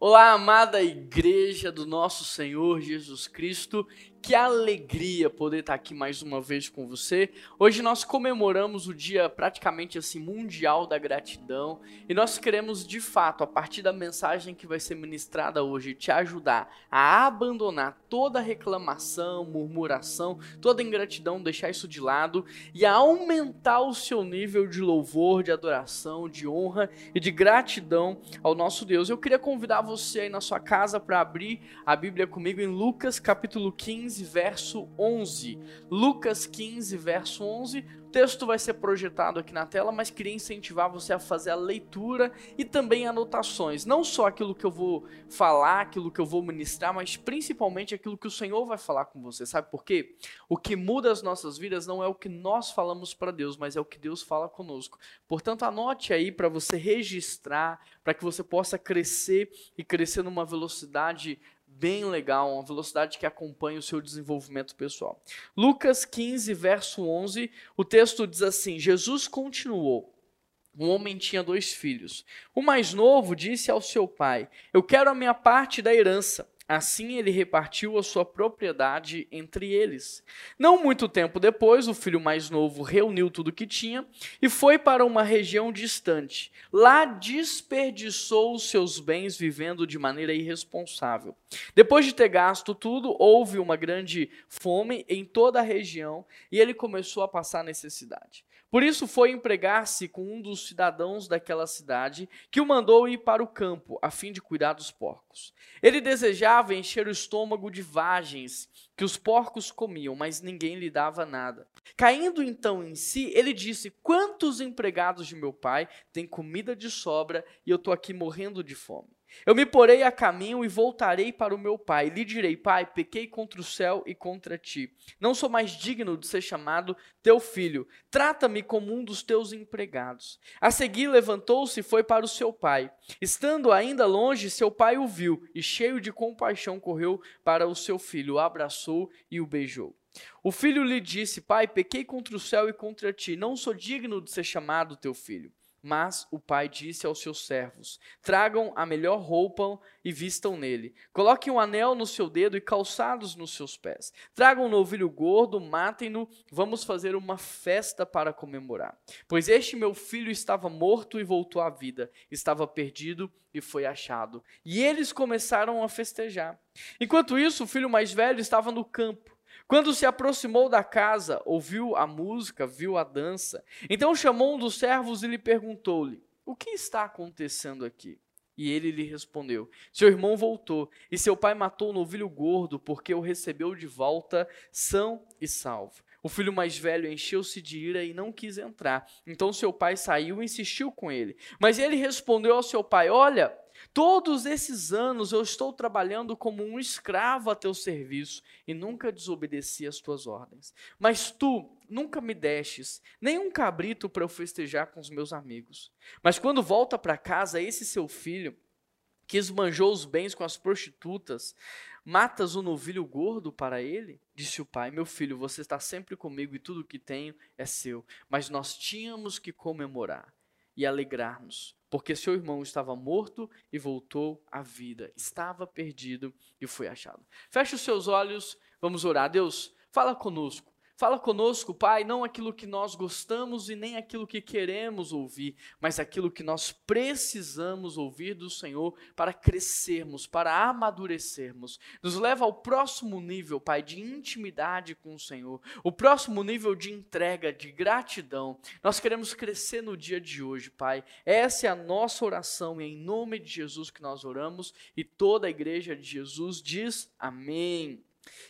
Olá, amada igreja do nosso Senhor Jesus Cristo. Que alegria poder estar aqui mais uma vez com você. Hoje nós comemoramos o dia praticamente assim mundial da gratidão e nós queremos de fato, a partir da mensagem que vai ser ministrada hoje, te ajudar a abandonar toda reclamação, murmuração, toda ingratidão, deixar isso de lado e a aumentar o seu nível de louvor, de adoração, de honra e de gratidão ao nosso Deus. Eu queria convidar você aí na sua casa para abrir a Bíblia comigo em Lucas capítulo 15 15, verso 11. Lucas 15, verso 11. Texto vai ser projetado aqui na tela, mas queria incentivar você a fazer a leitura e também anotações. Não só aquilo que eu vou falar, aquilo que eu vou ministrar, mas principalmente aquilo que o Senhor vai falar com você. Sabe por quê? O que muda as nossas vidas não é o que nós falamos para Deus, mas é o que Deus fala conosco. Portanto, anote aí para você registrar, para que você possa crescer e crescer numa velocidade bem legal, uma velocidade que acompanha o seu desenvolvimento pessoal. Lucas 15, verso 11, o texto diz assim: Jesus continuou. Um homem tinha dois filhos. O mais novo disse ao seu pai: Eu quero a minha parte da herança. Assim ele repartiu a sua propriedade entre eles. Não muito tempo depois, o filho mais novo reuniu tudo o que tinha e foi para uma região distante. Lá desperdiçou os seus bens vivendo de maneira irresponsável. Depois de ter gasto tudo, houve uma grande fome em toda a região e ele começou a passar necessidade. Por isso foi empregar-se com um dos cidadãos daquela cidade, que o mandou ir para o campo, a fim de cuidar dos porcos. Ele desejava encher o estômago de vagens que os porcos comiam, mas ninguém lhe dava nada. Caindo então em si, ele disse: Quantos empregados de meu pai têm comida de sobra e eu estou aqui morrendo de fome? Eu me porei a caminho e voltarei para o meu pai. Lhe direi: Pai, pequei contra o céu e contra ti. Não sou mais digno de ser chamado teu filho. Trata-me como um dos teus empregados. A seguir, levantou-se e foi para o seu pai. Estando ainda longe, seu pai o viu e, cheio de compaixão, correu para o seu filho, o abraçou e o beijou. O filho lhe disse: Pai, pequei contra o céu e contra ti. Não sou digno de ser chamado teu filho. Mas o pai disse aos seus servos: Tragam a melhor roupa e vistam nele. Coloquem um anel no seu dedo e calçados nos seus pés. Tragam um novilho gordo, matem-no. Vamos fazer uma festa para comemorar. Pois este meu filho estava morto e voltou à vida, estava perdido e foi achado. E eles começaram a festejar. Enquanto isso, o filho mais velho estava no campo. Quando se aproximou da casa, ouviu a música, viu a dança. Então chamou um dos servos e lhe perguntou-lhe: O que está acontecendo aqui? E ele lhe respondeu: Seu irmão voltou, e seu pai matou o novilho gordo, porque o recebeu de volta são e salvo. O filho mais velho encheu-se de ira e não quis entrar. Então seu pai saiu e insistiu com ele. Mas ele respondeu ao seu pai: Olha, todos esses anos eu estou trabalhando como um escravo a teu serviço e nunca desobedeci às tuas ordens. Mas tu nunca me destes nem um cabrito para eu festejar com os meus amigos. Mas quando volta para casa, esse seu filho que esbanjou os bens com as prostitutas, matas o um novilho gordo para ele? Disse o pai: Meu filho, você está sempre comigo e tudo o que tenho é seu. Mas nós tínhamos que comemorar e alegrar-nos, porque seu irmão estava morto e voltou à vida, estava perdido e foi achado. Feche os seus olhos, vamos orar. Deus, fala conosco. Fala conosco, Pai, não aquilo que nós gostamos e nem aquilo que queremos ouvir, mas aquilo que nós precisamos ouvir do Senhor para crescermos, para amadurecermos. Nos leva ao próximo nível, Pai, de intimidade com o Senhor, o próximo nível de entrega, de gratidão. Nós queremos crescer no dia de hoje, Pai. Essa é a nossa oração e é em nome de Jesus que nós oramos e toda a igreja de Jesus diz amém.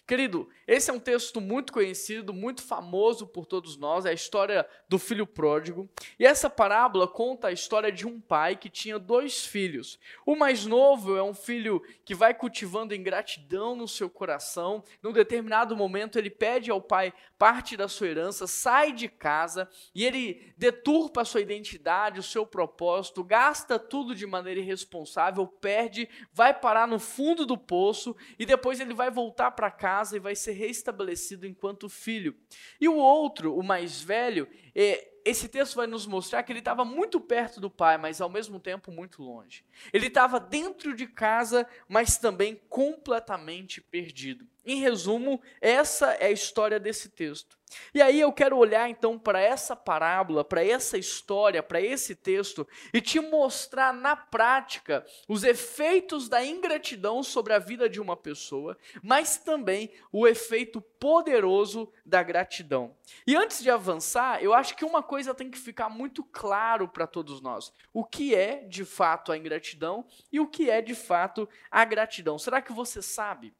Querido, esse é um texto muito conhecido, muito famoso por todos nós, é a história do filho pródigo. E essa parábola conta a história de um pai que tinha dois filhos. O mais novo é um filho que vai cultivando ingratidão no seu coração. Num determinado momento, ele pede ao pai parte da sua herança, sai de casa e ele deturpa a sua identidade, o seu propósito, gasta tudo de maneira irresponsável, perde, vai parar no fundo do poço e depois ele vai voltar para casa e vai ser restabelecido enquanto filho. E o outro, o mais velho, é, esse texto vai nos mostrar que ele estava muito perto do pai, mas ao mesmo tempo muito longe. Ele estava dentro de casa, mas também completamente perdido. Em resumo, essa é a história desse texto. E aí eu quero olhar então para essa parábola, para essa história, para esse texto e te mostrar na prática os efeitos da ingratidão sobre a vida de uma pessoa, mas também o efeito poderoso da gratidão. E antes de avançar, eu acho que uma coisa tem que ficar muito claro para todos nós: o que é de fato a ingratidão e o que é de fato a gratidão. Será que você sabe?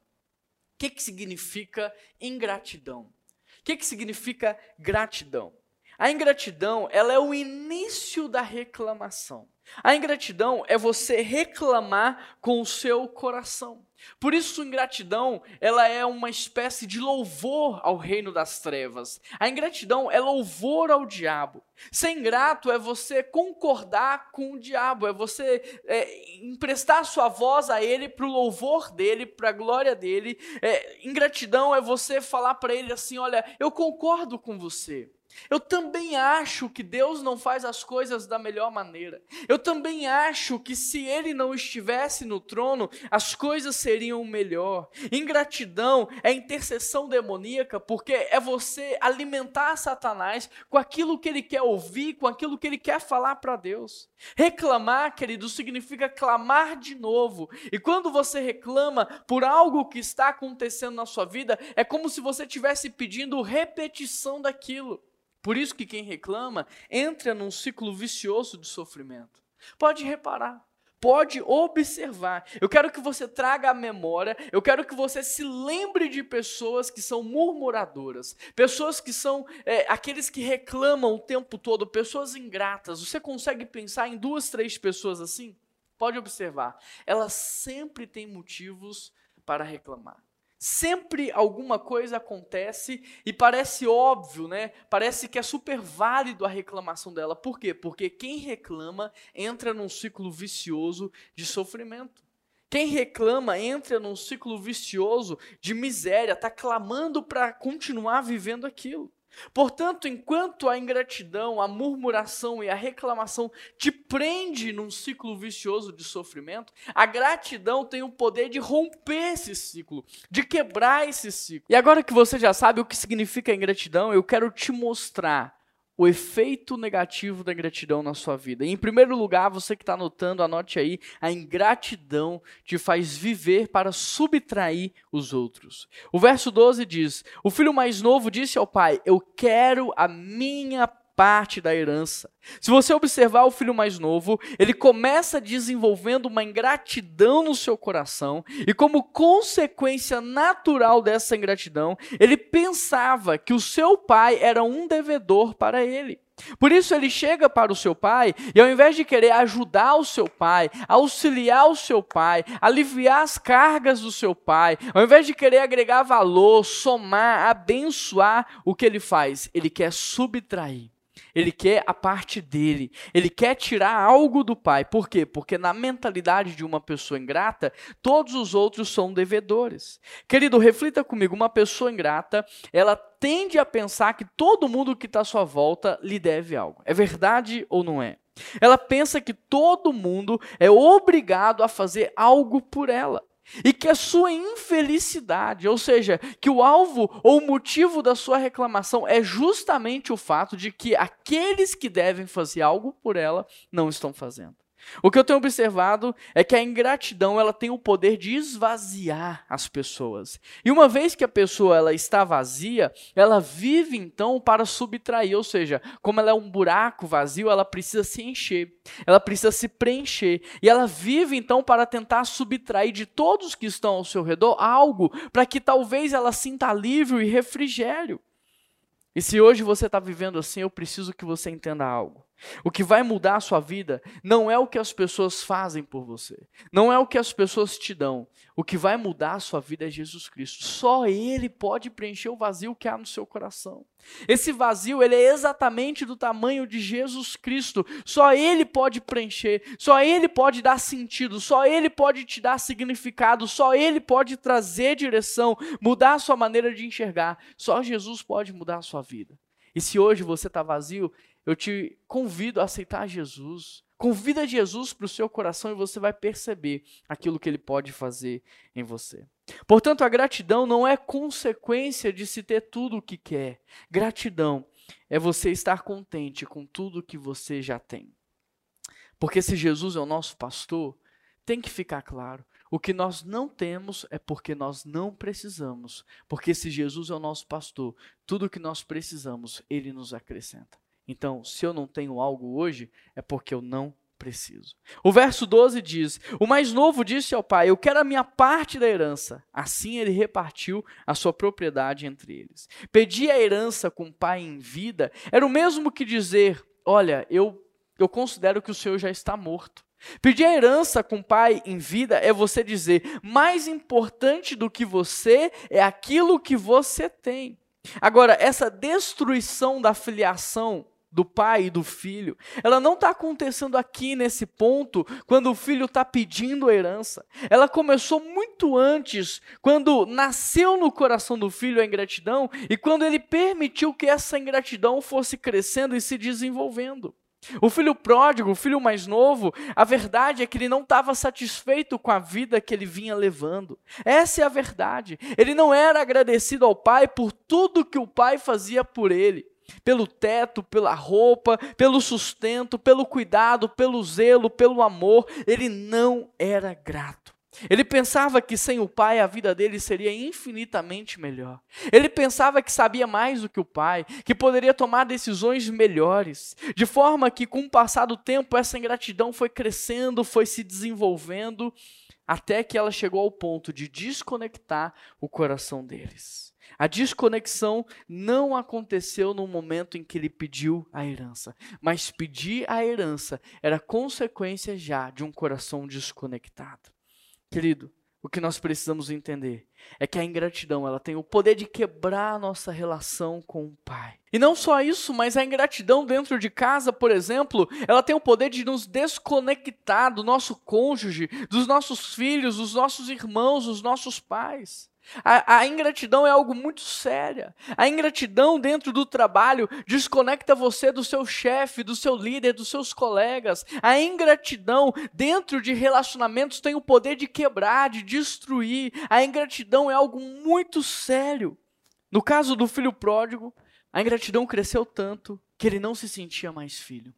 Que, que significa ingratidão? O que, que significa gratidão? A ingratidão, ela é o início da reclamação. A ingratidão é você reclamar com o seu coração. Por isso, ingratidão, ela é uma espécie de louvor ao reino das trevas. A ingratidão é louvor ao diabo. Ser ingrato é você concordar com o diabo, é você é, emprestar sua voz a ele para o louvor dele, para a glória dele. É, ingratidão é você falar para ele assim: olha, eu concordo com você. Eu também acho que Deus não faz as coisas da melhor maneira. Eu também acho que se Ele não estivesse no trono, as coisas seriam melhor. Ingratidão é intercessão demoníaca, porque é você alimentar Satanás com aquilo que ele quer ouvir, com aquilo que ele quer falar para Deus. Reclamar, querido, significa clamar de novo. E quando você reclama por algo que está acontecendo na sua vida, é como se você estivesse pedindo repetição daquilo. Por isso que quem reclama entra num ciclo vicioso de sofrimento. Pode reparar, pode observar. Eu quero que você traga a memória, eu quero que você se lembre de pessoas que são murmuradoras, pessoas que são é, aqueles que reclamam o tempo todo, pessoas ingratas. Você consegue pensar em duas, três pessoas assim? Pode observar, elas sempre têm motivos para reclamar. Sempre alguma coisa acontece e parece óbvio, né? Parece que é super válido a reclamação dela. Por quê? Porque quem reclama entra num ciclo vicioso de sofrimento. Quem reclama entra num ciclo vicioso de miséria, está clamando para continuar vivendo aquilo. Portanto, enquanto a ingratidão, a murmuração e a reclamação te prende num ciclo vicioso de sofrimento, a gratidão tem o poder de romper esse ciclo, de quebrar esse ciclo. E agora que você já sabe o que significa ingratidão, eu quero te mostrar o efeito negativo da ingratidão na sua vida. Em primeiro lugar, você que está anotando, anote aí: a ingratidão te faz viver para subtrair os outros. O verso 12 diz: O filho mais novo disse ao pai: Eu quero a minha parte da herança. Se você observar o filho mais novo, ele começa desenvolvendo uma ingratidão no seu coração, e como consequência natural dessa ingratidão, ele pensava que o seu pai era um devedor para ele. Por isso ele chega para o seu pai e, ao invés de querer ajudar o seu pai, auxiliar o seu pai, aliviar as cargas do seu pai, ao invés de querer agregar valor, somar, abençoar, o que ele faz? Ele quer subtrair. Ele quer a parte dele. Ele quer tirar algo do pai. Por quê? Porque na mentalidade de uma pessoa ingrata, todos os outros são devedores. Querido, reflita comigo: uma pessoa ingrata, ela tende a pensar que todo mundo que está à sua volta lhe deve algo. É verdade ou não é? Ela pensa que todo mundo é obrigado a fazer algo por ela e que a sua infelicidade, ou seja, que o alvo ou o motivo da sua reclamação é justamente o fato de que aqueles que devem fazer algo por ela não estão fazendo. O que eu tenho observado é que a ingratidão ela tem o poder de esvaziar as pessoas. E uma vez que a pessoa ela está vazia, ela vive então para subtrair, ou seja, como ela é um buraco vazio, ela precisa se encher, ela precisa se preencher. E ela vive então para tentar subtrair de todos que estão ao seu redor algo para que talvez ela sinta alívio e refrigério. E se hoje você está vivendo assim, eu preciso que você entenda algo. O que vai mudar a sua vida não é o que as pessoas fazem por você, não é o que as pessoas te dão. O que vai mudar a sua vida é Jesus Cristo. Só Ele pode preencher o vazio que há no seu coração. Esse vazio, ele é exatamente do tamanho de Jesus Cristo. Só Ele pode preencher, só Ele pode dar sentido, só Ele pode te dar significado, só Ele pode trazer direção, mudar a sua maneira de enxergar. Só Jesus pode mudar a sua vida. E se hoje você está vazio, eu te convido a aceitar Jesus. Convida Jesus para o seu coração e você vai perceber aquilo que ele pode fazer em você. Portanto, a gratidão não é consequência de se ter tudo o que quer. Gratidão é você estar contente com tudo que você já tem. Porque se Jesus é o nosso pastor, tem que ficar claro. O que nós não temos é porque nós não precisamos. Porque se Jesus é o nosso pastor, tudo o que nós precisamos, ele nos acrescenta. Então, se eu não tenho algo hoje, é porque eu não preciso. O verso 12 diz: O mais novo disse ao pai: Eu quero a minha parte da herança. Assim ele repartiu a sua propriedade entre eles. Pedir a herança com o pai em vida era o mesmo que dizer: Olha, eu, eu considero que o senhor já está morto. Pedir a herança com o pai em vida é você dizer: mais importante do que você é aquilo que você tem. Agora, essa destruição da filiação do pai e do filho. Ela não está acontecendo aqui nesse ponto, quando o filho está pedindo a herança. Ela começou muito antes, quando nasceu no coração do filho a ingratidão e quando ele permitiu que essa ingratidão fosse crescendo e se desenvolvendo. O filho pródigo, o filho mais novo, a verdade é que ele não estava satisfeito com a vida que ele vinha levando. Essa é a verdade. Ele não era agradecido ao pai por tudo que o pai fazia por ele pelo teto, pela roupa, pelo sustento, pelo cuidado, pelo zelo, pelo amor, ele não era grato. Ele pensava que sem o pai a vida dele seria infinitamente melhor. Ele pensava que sabia mais do que o pai, que poderia tomar decisões melhores. De forma que, com o passar do tempo, essa ingratidão foi crescendo, foi se desenvolvendo, até que ela chegou ao ponto de desconectar o coração deles. A desconexão não aconteceu no momento em que ele pediu a herança, mas pedir a herança era consequência já de um coração desconectado. Querido, o que nós precisamos entender é que a ingratidão ela tem o poder de quebrar a nossa relação com o Pai. E não só isso, mas a ingratidão dentro de casa, por exemplo, ela tem o poder de nos desconectar do nosso cônjuge, dos nossos filhos, dos nossos irmãos, dos nossos pais. A, a, ingratidão é algo muito sério. A ingratidão dentro do trabalho desconecta você do seu chefe, do seu líder, dos seus colegas. A ingratidão dentro de relacionamentos tem o poder de quebrar, de destruir. A ingratidão é algo muito sério. No caso do filho pródigo, a ingratidão cresceu tanto que ele não se sentia mais filho,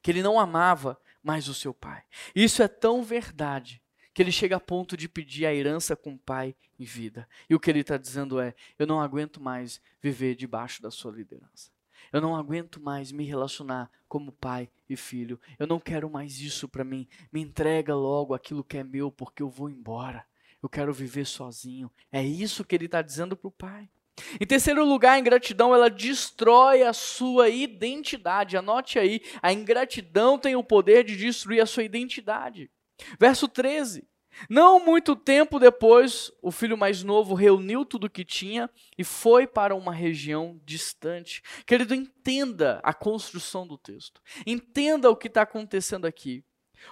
que ele não amava mais o seu pai. Isso é tão verdade que ele chega a ponto de pedir a herança com o pai em vida. E o que ele está dizendo é: eu não aguento mais viver debaixo da sua liderança. Eu não aguento mais me relacionar como pai e filho. Eu não quero mais isso para mim. Me entrega logo aquilo que é meu, porque eu vou embora. Eu quero viver sozinho. É isso que ele está dizendo para o pai. Em terceiro lugar, a ingratidão ela destrói a sua identidade. Anote aí, a ingratidão tem o poder de destruir a sua identidade. Verso 13. Não muito tempo depois, o filho mais novo reuniu tudo o que tinha e foi para uma região distante. Querido, entenda a construção do texto. Entenda o que está acontecendo aqui.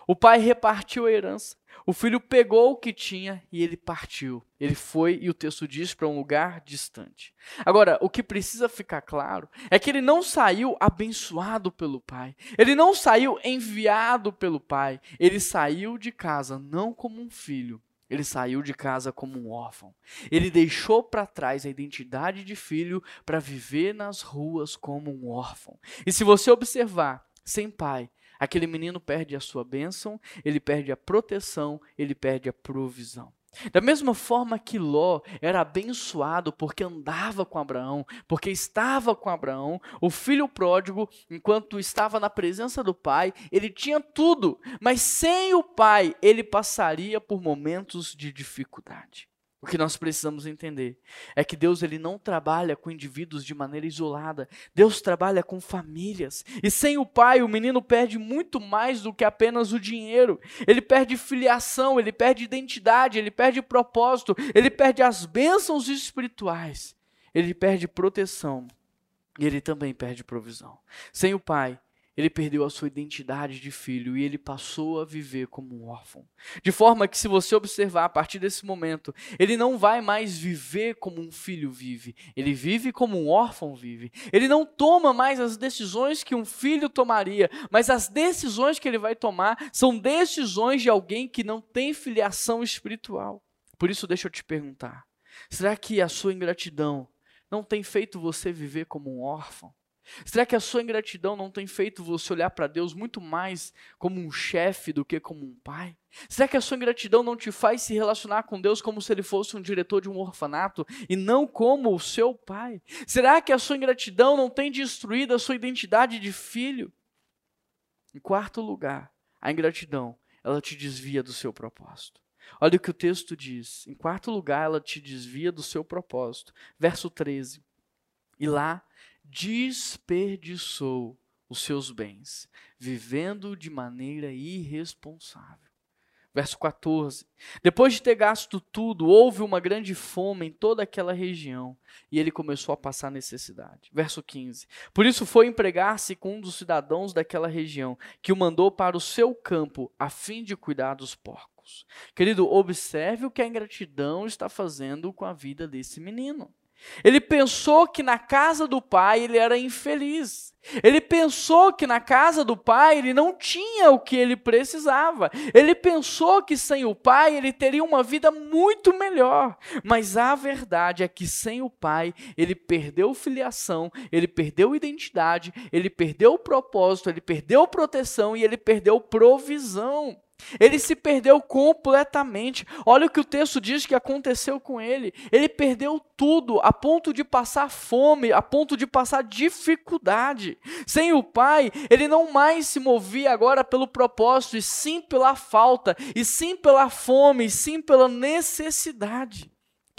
O pai repartiu a herança. O filho pegou o que tinha e ele partiu. Ele foi, e o texto diz, para um lugar distante. Agora, o que precisa ficar claro é que ele não saiu abençoado pelo pai. Ele não saiu enviado pelo pai. Ele saiu de casa não como um filho. Ele saiu de casa como um órfão. Ele deixou para trás a identidade de filho para viver nas ruas como um órfão. E se você observar, sem pai, Aquele menino perde a sua bênção, ele perde a proteção, ele perde a provisão. Da mesma forma que Ló era abençoado porque andava com Abraão, porque estava com Abraão, o filho pródigo, enquanto estava na presença do pai, ele tinha tudo, mas sem o pai, ele passaria por momentos de dificuldade. O que nós precisamos entender é que Deus ele não trabalha com indivíduos de maneira isolada. Deus trabalha com famílias. E sem o pai, o menino perde muito mais do que apenas o dinheiro. Ele perde filiação, ele perde identidade, ele perde propósito, ele perde as bênçãos espirituais. Ele perde proteção e ele também perde provisão. Sem o pai, ele perdeu a sua identidade de filho e ele passou a viver como um órfão. De forma que, se você observar a partir desse momento, ele não vai mais viver como um filho vive, ele vive como um órfão vive. Ele não toma mais as decisões que um filho tomaria, mas as decisões que ele vai tomar são decisões de alguém que não tem filiação espiritual. Por isso, deixa eu te perguntar: será que a sua ingratidão não tem feito você viver como um órfão? Será que a sua ingratidão não tem feito você olhar para Deus muito mais como um chefe do que como um pai? Será que a sua ingratidão não te faz se relacionar com Deus como se ele fosse um diretor de um orfanato e não como o seu pai? Será que a sua ingratidão não tem destruído a sua identidade de filho? Em quarto lugar, a ingratidão, ela te desvia do seu propósito. Olha o que o texto diz. Em quarto lugar, ela te desvia do seu propósito. Verso 13. E lá desperdiçou os seus bens, vivendo de maneira irresponsável. Verso 14: Depois de ter gasto tudo, houve uma grande fome em toda aquela região e ele começou a passar necessidade. Verso 15: Por isso foi empregar-se com um dos cidadãos daquela região, que o mandou para o seu campo, a fim de cuidar dos porcos. Querido, observe o que a ingratidão está fazendo com a vida desse menino. Ele pensou que na casa do pai ele era infeliz. Ele pensou que na casa do pai ele não tinha o que ele precisava. Ele pensou que sem o pai ele teria uma vida muito melhor. Mas a verdade é que sem o pai ele perdeu filiação, ele perdeu identidade, ele perdeu propósito, ele perdeu proteção e ele perdeu provisão. Ele se perdeu completamente. Olha o que o texto diz que aconteceu com ele. Ele perdeu tudo, a ponto de passar fome, a ponto de passar dificuldade. Sem o pai, ele não mais se movia agora pelo propósito, e sim pela falta, e sim pela fome, e sim pela necessidade.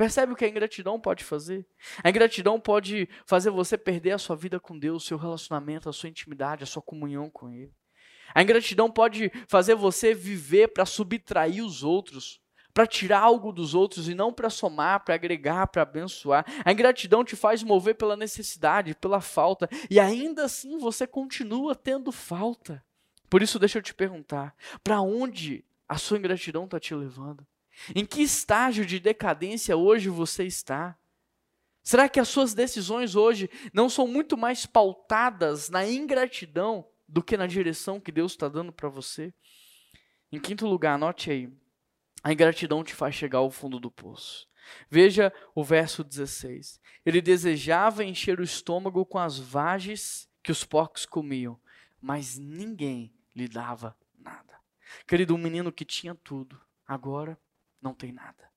Percebe o que a ingratidão pode fazer? A ingratidão pode fazer você perder a sua vida com Deus, seu relacionamento, a sua intimidade, a sua comunhão com Ele. A ingratidão pode fazer você viver para subtrair os outros, para tirar algo dos outros e não para somar, para agregar, para abençoar. A ingratidão te faz mover pela necessidade, pela falta, e ainda assim você continua tendo falta. Por isso, deixa eu te perguntar: para onde a sua ingratidão está te levando? Em que estágio de decadência hoje você está? Será que as suas decisões hoje não são muito mais pautadas na ingratidão do que na direção que Deus está dando para você. Em quinto lugar, anote aí. A ingratidão te faz chegar ao fundo do poço. Veja o verso 16. Ele desejava encher o estômago com as vagens que os porcos comiam, mas ninguém lhe dava nada. Querido, um menino que tinha tudo, agora não tem nada.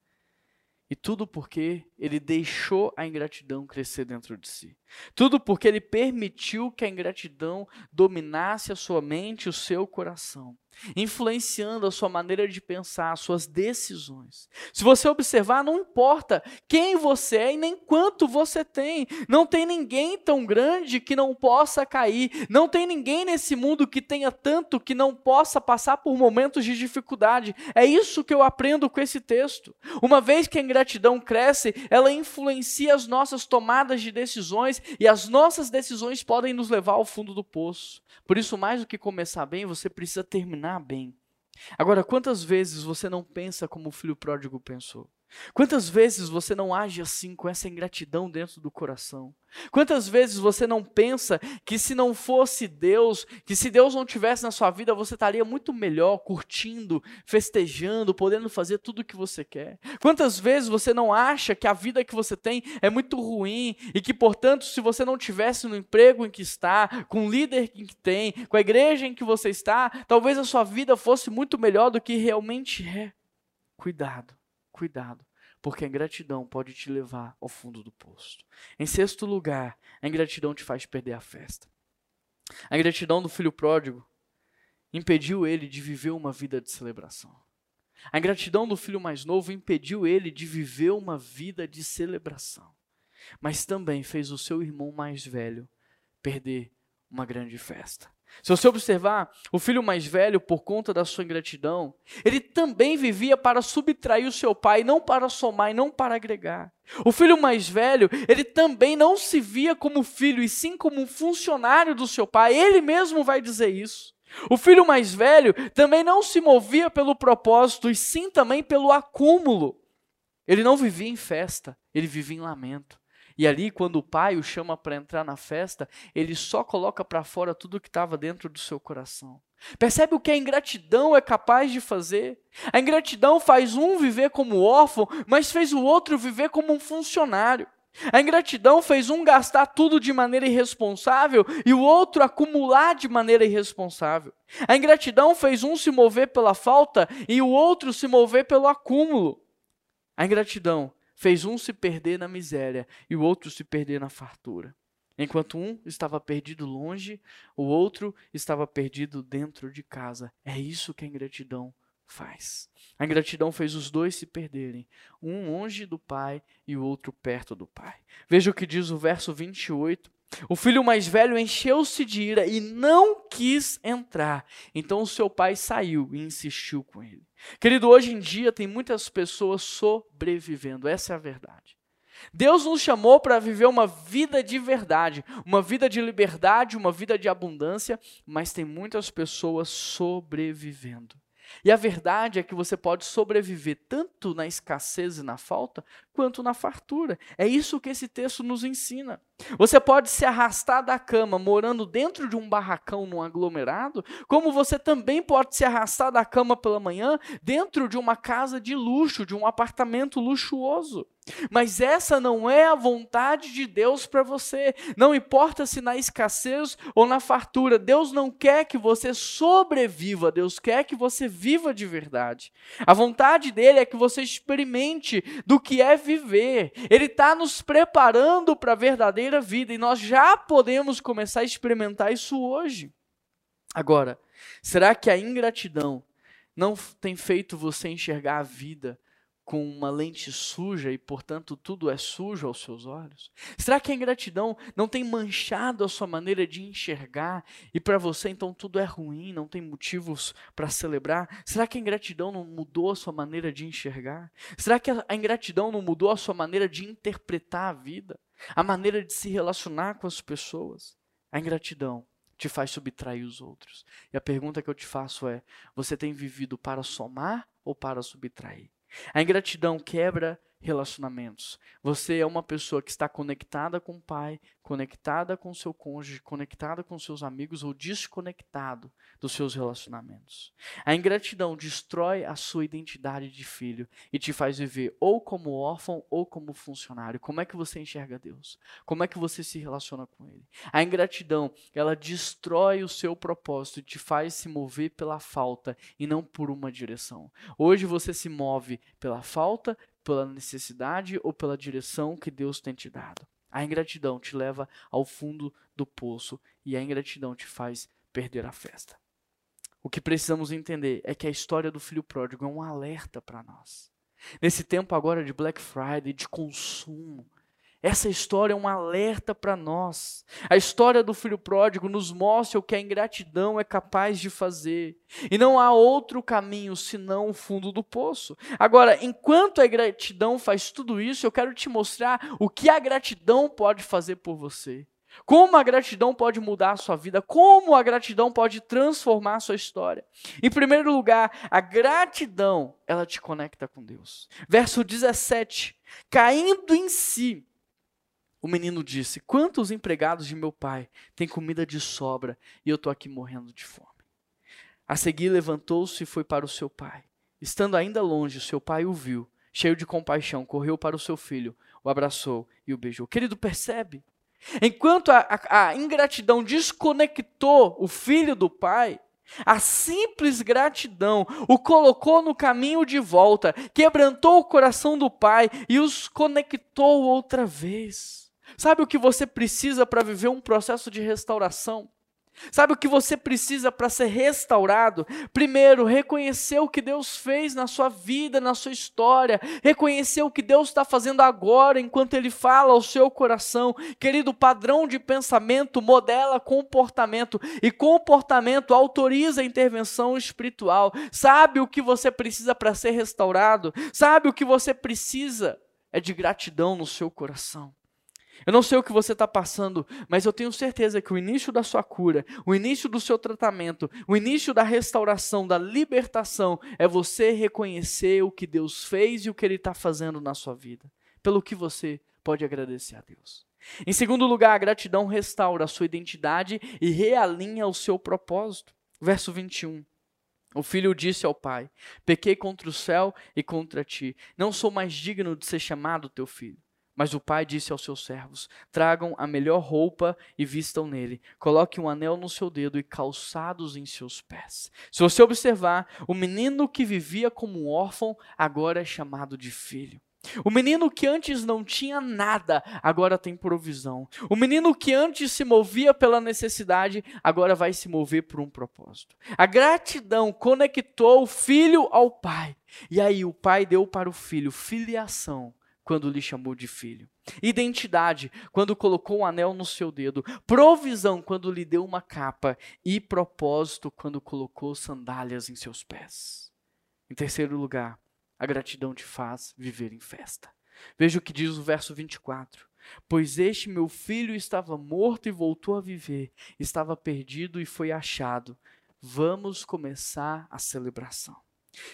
E tudo porque ele deixou a ingratidão crescer dentro de si. Tudo porque ele permitiu que a ingratidão dominasse a sua mente e o seu coração influenciando a sua maneira de pensar, as suas decisões. Se você observar, não importa quem você é e nem quanto você tem. Não tem ninguém tão grande que não possa cair. Não tem ninguém nesse mundo que tenha tanto que não possa passar por momentos de dificuldade. É isso que eu aprendo com esse texto. Uma vez que a ingratidão cresce, ela influencia as nossas tomadas de decisões e as nossas decisões podem nos levar ao fundo do poço. Por isso, mais do que começar bem, você precisa terminar bem. Agora, quantas vezes você não pensa como o filho pródigo pensou? Quantas vezes você não age assim, com essa ingratidão dentro do coração? Quantas vezes você não pensa que se não fosse Deus, que se Deus não tivesse na sua vida, você estaria muito melhor, curtindo, festejando, podendo fazer tudo o que você quer? Quantas vezes você não acha que a vida que você tem é muito ruim e que, portanto, se você não tivesse no emprego em que está, com o líder em que tem, com a igreja em que você está, talvez a sua vida fosse muito melhor do que realmente é? Cuidado cuidado, porque a ingratidão pode te levar ao fundo do poço. Em sexto lugar, a ingratidão te faz perder a festa. A ingratidão do filho pródigo impediu ele de viver uma vida de celebração. A ingratidão do filho mais novo impediu ele de viver uma vida de celebração. Mas também fez o seu irmão mais velho perder uma grande festa. Se você observar, o filho mais velho, por conta da sua ingratidão, ele também vivia para subtrair o seu pai, não para somar e não para agregar. O filho mais velho, ele também não se via como filho, e sim como um funcionário do seu pai. Ele mesmo vai dizer isso. O filho mais velho também não se movia pelo propósito, e sim também pelo acúmulo. Ele não vivia em festa, ele vivia em lamento. E ali, quando o pai o chama para entrar na festa, ele só coloca para fora tudo que estava dentro do seu coração. Percebe o que a ingratidão é capaz de fazer? A ingratidão faz um viver como órfão, mas fez o outro viver como um funcionário. A ingratidão fez um gastar tudo de maneira irresponsável e o outro acumular de maneira irresponsável. A ingratidão fez um se mover pela falta e o outro se mover pelo acúmulo. A ingratidão fez um se perder na miséria e o outro se perder na fartura. Enquanto um estava perdido longe, o outro estava perdido dentro de casa. É isso que a ingratidão faz. A ingratidão fez os dois se perderem, um longe do pai e o outro perto do pai. Veja o que diz o verso 28. O filho mais velho encheu-se de ira e não quis entrar. Então o seu pai saiu e insistiu com ele. Querido, hoje em dia tem muitas pessoas sobrevivendo, essa é a verdade. Deus nos chamou para viver uma vida de verdade, uma vida de liberdade, uma vida de abundância, mas tem muitas pessoas sobrevivendo. E a verdade é que você pode sobreviver tanto na escassez e na falta, quanto na fartura. É isso que esse texto nos ensina. Você pode se arrastar da cama morando dentro de um barracão num aglomerado, como você também pode se arrastar da cama pela manhã dentro de uma casa de luxo, de um apartamento luxuoso. Mas essa não é a vontade de Deus para você. Não importa se na escassez ou na fartura, Deus não quer que você sobreviva, Deus quer que você viva de verdade. A vontade dele é que você experimente do que é viver. Ele está nos preparando para a verdadeira vida e nós já podemos começar a experimentar isso hoje. Agora, será que a ingratidão não tem feito você enxergar a vida com uma lente suja e, portanto, tudo é sujo aos seus olhos? Será que a ingratidão não tem manchado a sua maneira de enxergar e para você então tudo é ruim, não tem motivos para celebrar? Será que a ingratidão não mudou a sua maneira de enxergar? Será que a ingratidão não mudou a sua maneira de interpretar a vida, a maneira de se relacionar com as pessoas? A ingratidão te faz subtrair os outros. E a pergunta que eu te faço é: você tem vivido para somar ou para subtrair? A ingratidão quebra relacionamentos. Você é uma pessoa que está conectada com o pai, conectada com seu cônjuge, conectada com seus amigos ou desconectado dos seus relacionamentos. A ingratidão destrói a sua identidade de filho e te faz viver ou como órfão ou como funcionário. Como é que você enxerga Deus? Como é que você se relaciona com ele? A ingratidão, ela destrói o seu propósito e te faz se mover pela falta e não por uma direção. Hoje você se move pela falta, pela necessidade ou pela direção que Deus tem te dado. A ingratidão te leva ao fundo do poço e a ingratidão te faz perder a festa. O que precisamos entender é que a história do filho pródigo é um alerta para nós. Nesse tempo agora de Black Friday, de consumo, essa história é um alerta para nós. A história do filho pródigo nos mostra o que a ingratidão é capaz de fazer. E não há outro caminho senão o fundo do poço. Agora, enquanto a ingratidão faz tudo isso, eu quero te mostrar o que a gratidão pode fazer por você. Como a gratidão pode mudar a sua vida, como a gratidão pode transformar a sua história. Em primeiro lugar, a gratidão, ela te conecta com Deus. Verso 17: caindo em si, o menino disse: Quantos empregados de meu pai têm comida de sobra e eu estou aqui morrendo de fome? A seguir levantou-se e foi para o seu pai. Estando ainda longe, seu pai o viu, cheio de compaixão, correu para o seu filho, o abraçou e o beijou. Querido, percebe? Enquanto a, a, a ingratidão desconectou o filho do pai, a simples gratidão o colocou no caminho de volta, quebrantou o coração do pai e os conectou outra vez. Sabe o que você precisa para viver um processo de restauração? Sabe o que você precisa para ser restaurado? Primeiro, reconhecer o que Deus fez na sua vida, na sua história, reconhecer o que Deus está fazendo agora, enquanto Ele fala ao seu coração. Querido, padrão de pensamento modela comportamento, e comportamento autoriza a intervenção espiritual. Sabe o que você precisa para ser restaurado? Sabe o que você precisa? É de gratidão no seu coração. Eu não sei o que você está passando, mas eu tenho certeza que o início da sua cura, o início do seu tratamento, o início da restauração, da libertação, é você reconhecer o que Deus fez e o que Ele está fazendo na sua vida. Pelo que você pode agradecer a Deus. Em segundo lugar, a gratidão restaura a sua identidade e realinha o seu propósito. Verso 21. O filho disse ao pai: Pequei contra o céu e contra ti. Não sou mais digno de ser chamado teu filho. Mas o pai disse aos seus servos: Tragam a melhor roupa e vistam nele. Coloquem um anel no seu dedo e calçados em seus pés. Se você observar, o menino que vivia como um órfão agora é chamado de filho. O menino que antes não tinha nada, agora tem provisão. O menino que antes se movia pela necessidade, agora vai se mover por um propósito. A gratidão conectou o filho ao pai. E aí o pai deu para o filho filiação quando lhe chamou de filho. Identidade, quando colocou um anel no seu dedo. Provisão, quando lhe deu uma capa. E propósito, quando colocou sandálias em seus pés. Em terceiro lugar, a gratidão te faz viver em festa. Veja o que diz o verso 24. Pois este meu filho estava morto e voltou a viver, estava perdido e foi achado. Vamos começar a celebração.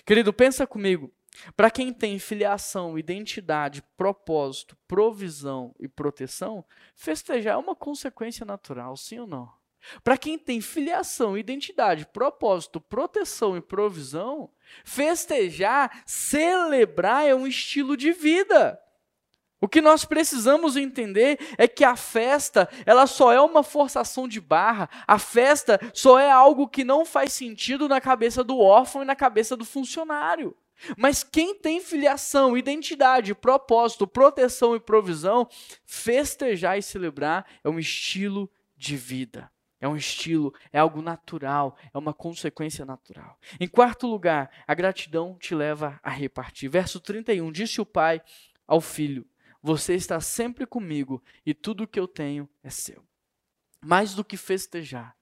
Querido, pensa comigo. Para quem tem filiação, identidade, propósito, provisão e proteção, festejar é uma consequência natural, sim ou não? Para quem tem filiação, identidade, propósito, proteção e provisão, festejar, celebrar é um estilo de vida. O que nós precisamos entender é que a festa, ela só é uma forçação de barra. A festa só é algo que não faz sentido na cabeça do órfão e na cabeça do funcionário. Mas quem tem filiação, identidade, propósito, proteção e provisão, festejar e celebrar é um estilo de vida. É um estilo, é algo natural, é uma consequência natural. Em quarto lugar, a gratidão te leva a repartir. Verso 31: Disse o pai ao filho: Você está sempre comigo e tudo o que eu tenho é seu. Mais do que festejar,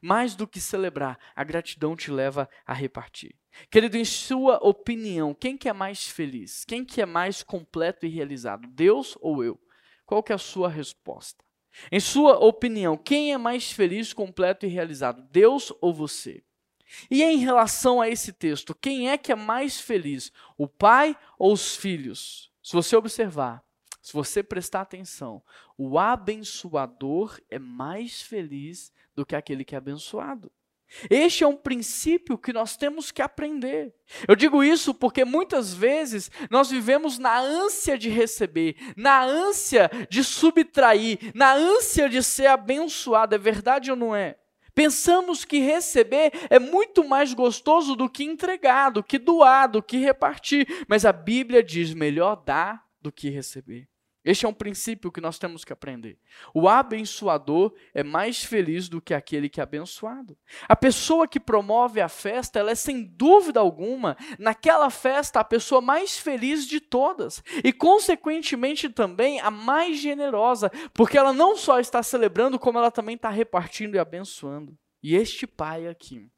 mais do que celebrar, a gratidão te leva a repartir. Querido, em sua opinião, quem que é mais feliz? Quem que é mais completo e realizado? Deus ou eu? Qual que é a sua resposta? Em sua opinião, quem é mais feliz, completo e realizado? Deus ou você? E em relação a esse texto, quem é que é mais feliz? O pai ou os filhos? Se você observar, se você prestar atenção, o abençoador é mais feliz do que aquele que é abençoado. Este é um princípio que nós temos que aprender. Eu digo isso porque muitas vezes nós vivemos na ânsia de receber, na ânsia de subtrair, na ânsia de ser abençoado. É verdade ou não é? Pensamos que receber é muito mais gostoso do que entregar, do que doar, do que repartir. Mas a Bíblia diz: melhor dar do que receber. Este é um princípio que nós temos que aprender. O abençoador é mais feliz do que aquele que é abençoado. A pessoa que promove a festa, ela é sem dúvida alguma, naquela festa, a pessoa mais feliz de todas. E, consequentemente, também a mais generosa, porque ela não só está celebrando, como ela também está repartindo e abençoando. E este pai aqui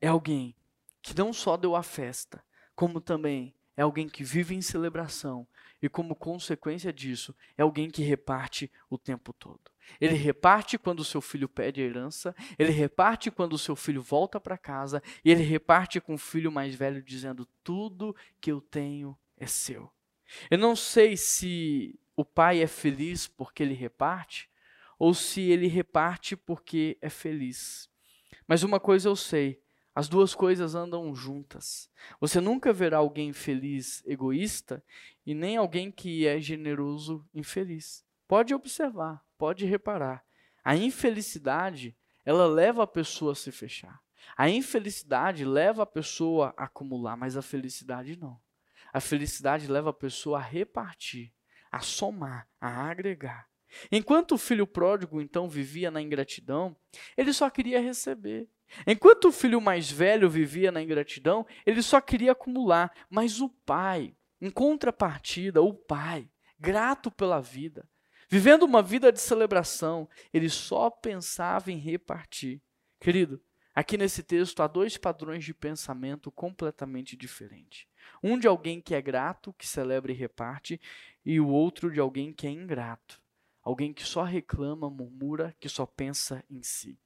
é alguém que não só deu a festa, como também é alguém que vive em celebração e, como consequência disso, é alguém que reparte o tempo todo. Ele reparte quando o seu filho pede a herança, ele reparte quando o seu filho volta para casa, e ele reparte com o filho mais velho, dizendo: Tudo que eu tenho é seu. Eu não sei se o pai é feliz porque ele reparte, ou se ele reparte porque é feliz. Mas uma coisa eu sei: as duas coisas andam juntas. Você nunca verá alguém feliz egoísta e nem alguém que é generoso infeliz. Pode observar, pode reparar. A infelicidade, ela leva a pessoa a se fechar. A infelicidade leva a pessoa a acumular, mas a felicidade não. A felicidade leva a pessoa a repartir, a somar, a agregar. Enquanto o filho pródigo então vivia na ingratidão, ele só queria receber. Enquanto o filho mais velho vivia na ingratidão, ele só queria acumular. Mas o pai, em contrapartida, o pai, grato pela vida, vivendo uma vida de celebração, ele só pensava em repartir. Querido, aqui nesse texto há dois padrões de pensamento completamente diferentes. Um de alguém que é grato, que celebra e reparte, e o outro de alguém que é ingrato. Alguém que só reclama, murmura, que só pensa em si.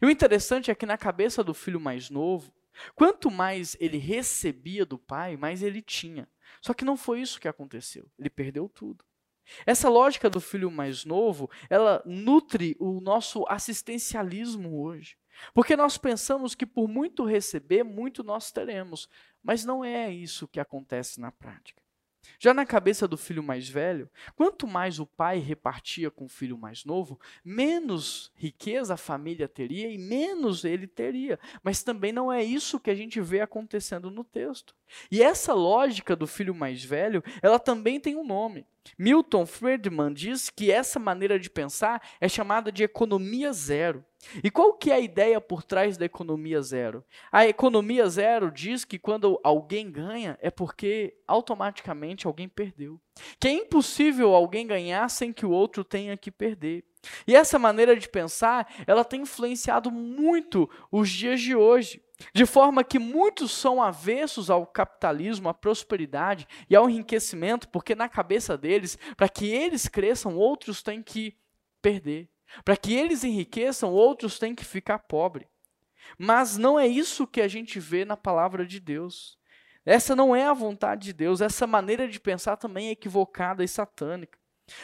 E o interessante é que na cabeça do filho mais novo, quanto mais ele recebia do pai, mais ele tinha. Só que não foi isso que aconteceu. Ele perdeu tudo. Essa lógica do filho mais novo, ela nutre o nosso assistencialismo hoje. Porque nós pensamos que por muito receber, muito nós teremos. Mas não é isso que acontece na prática. Já na cabeça do filho mais velho, quanto mais o pai repartia com o filho mais novo, menos riqueza a família teria e menos ele teria. Mas também não é isso que a gente vê acontecendo no texto. E essa lógica do filho mais velho, ela também tem um nome. Milton Friedman diz que essa maneira de pensar é chamada de economia zero. E qual que é a ideia por trás da economia zero? A economia zero diz que quando alguém ganha é porque automaticamente alguém perdeu. Que é impossível alguém ganhar sem que o outro tenha que perder. E essa maneira de pensar, ela tem influenciado muito os dias de hoje. De forma que muitos são avessos ao capitalismo, à prosperidade e ao enriquecimento, porque na cabeça deles, para que eles cresçam, outros têm que perder. Para que eles enriqueçam, outros têm que ficar pobre. Mas não é isso que a gente vê na palavra de Deus. Essa não é a vontade de Deus, essa maneira de pensar também é equivocada e satânica.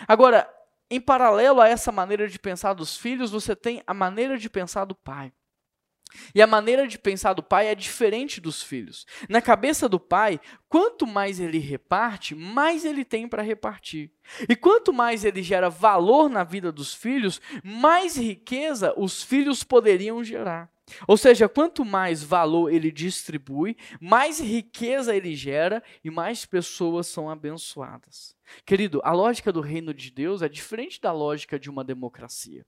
Agora, em paralelo a essa maneira de pensar dos filhos, você tem a maneira de pensar do pai. E a maneira de pensar do pai é diferente dos filhos. Na cabeça do pai, quanto mais ele reparte, mais ele tem para repartir. E quanto mais ele gera valor na vida dos filhos, mais riqueza os filhos poderiam gerar. Ou seja, quanto mais valor ele distribui, mais riqueza ele gera e mais pessoas são abençoadas. Querido, a lógica do reino de Deus é diferente da lógica de uma democracia.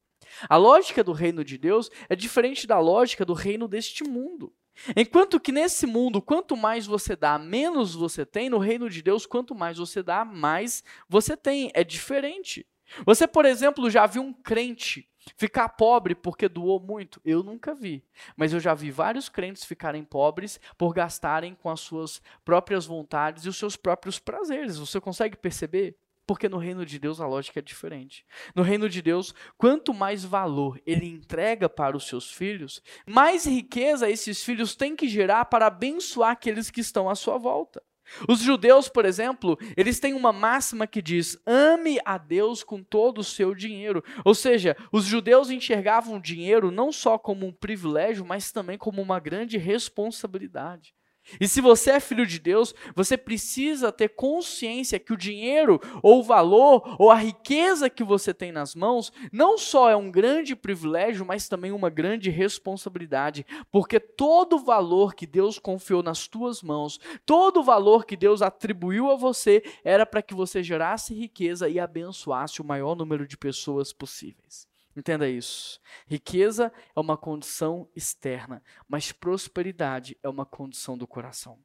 A lógica do reino de Deus é diferente da lógica do reino deste mundo. Enquanto que nesse mundo, quanto mais você dá, menos você tem, no reino de Deus, quanto mais você dá, mais você tem. É diferente. Você, por exemplo, já viu um crente ficar pobre porque doou muito? Eu nunca vi. Mas eu já vi vários crentes ficarem pobres por gastarem com as suas próprias vontades e os seus próprios prazeres. Você consegue perceber? Porque no reino de Deus a lógica é diferente. No reino de Deus, quanto mais valor ele entrega para os seus filhos, mais riqueza esses filhos têm que gerar para abençoar aqueles que estão à sua volta. Os judeus, por exemplo, eles têm uma máxima que diz: ame a Deus com todo o seu dinheiro. Ou seja, os judeus enxergavam o dinheiro não só como um privilégio, mas também como uma grande responsabilidade. E se você é filho de Deus, você precisa ter consciência que o dinheiro, ou o valor, ou a riqueza que você tem nas mãos, não só é um grande privilégio, mas também uma grande responsabilidade. Porque todo o valor que Deus confiou nas tuas mãos, todo o valor que Deus atribuiu a você, era para que você gerasse riqueza e abençoasse o maior número de pessoas possíveis. Entenda isso. Riqueza é uma condição externa, mas prosperidade é uma condição do coração.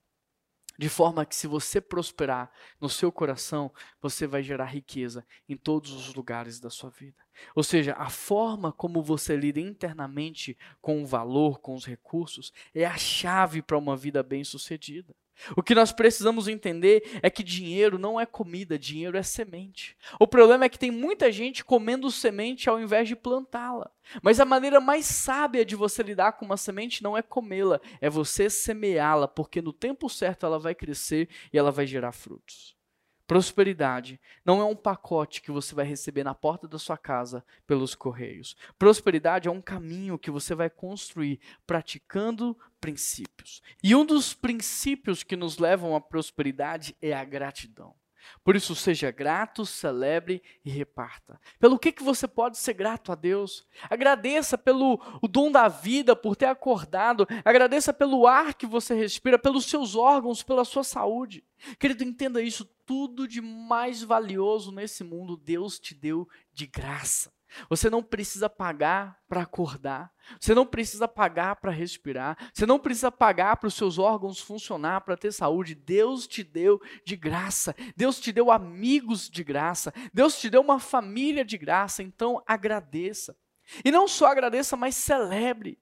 De forma que, se você prosperar no seu coração, você vai gerar riqueza em todos os lugares da sua vida. Ou seja, a forma como você lida internamente com o valor, com os recursos, é a chave para uma vida bem-sucedida. O que nós precisamos entender é que dinheiro não é comida, dinheiro é semente. O problema é que tem muita gente comendo semente ao invés de plantá-la. Mas a maneira mais sábia de você lidar com uma semente não é comê-la, é você semeá-la, porque no tempo certo ela vai crescer e ela vai gerar frutos. Prosperidade não é um pacote que você vai receber na porta da sua casa pelos correios. Prosperidade é um caminho que você vai construir praticando princípios. E um dos princípios que nos levam à prosperidade é a gratidão. Por isso, seja grato, celebre e reparta. Pelo que, que você pode ser grato a Deus? Agradeça pelo o dom da vida, por ter acordado. Agradeça pelo ar que você respira, pelos seus órgãos, pela sua saúde. Querido, entenda isso: tudo de mais valioso nesse mundo Deus te deu de graça. Você não precisa pagar para acordar. Você não precisa pagar para respirar. Você não precisa pagar para os seus órgãos funcionar, para ter saúde. Deus te deu de graça. Deus te deu amigos de graça. Deus te deu uma família de graça. Então agradeça. E não só agradeça, mas celebre.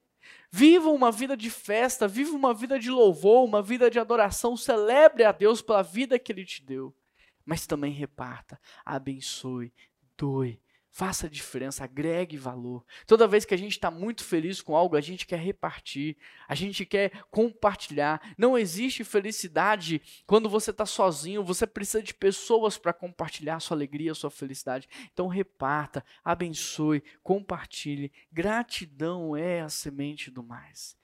Viva uma vida de festa, viva uma vida de louvor, uma vida de adoração. Celebre a Deus pela vida que Ele te deu. Mas também reparta, abençoe, doe, Faça diferença, agregue valor. Toda vez que a gente está muito feliz com algo, a gente quer repartir, a gente quer compartilhar. Não existe felicidade quando você está sozinho, você precisa de pessoas para compartilhar sua alegria, sua felicidade. Então reparta, abençoe, compartilhe. Gratidão é a semente do mais.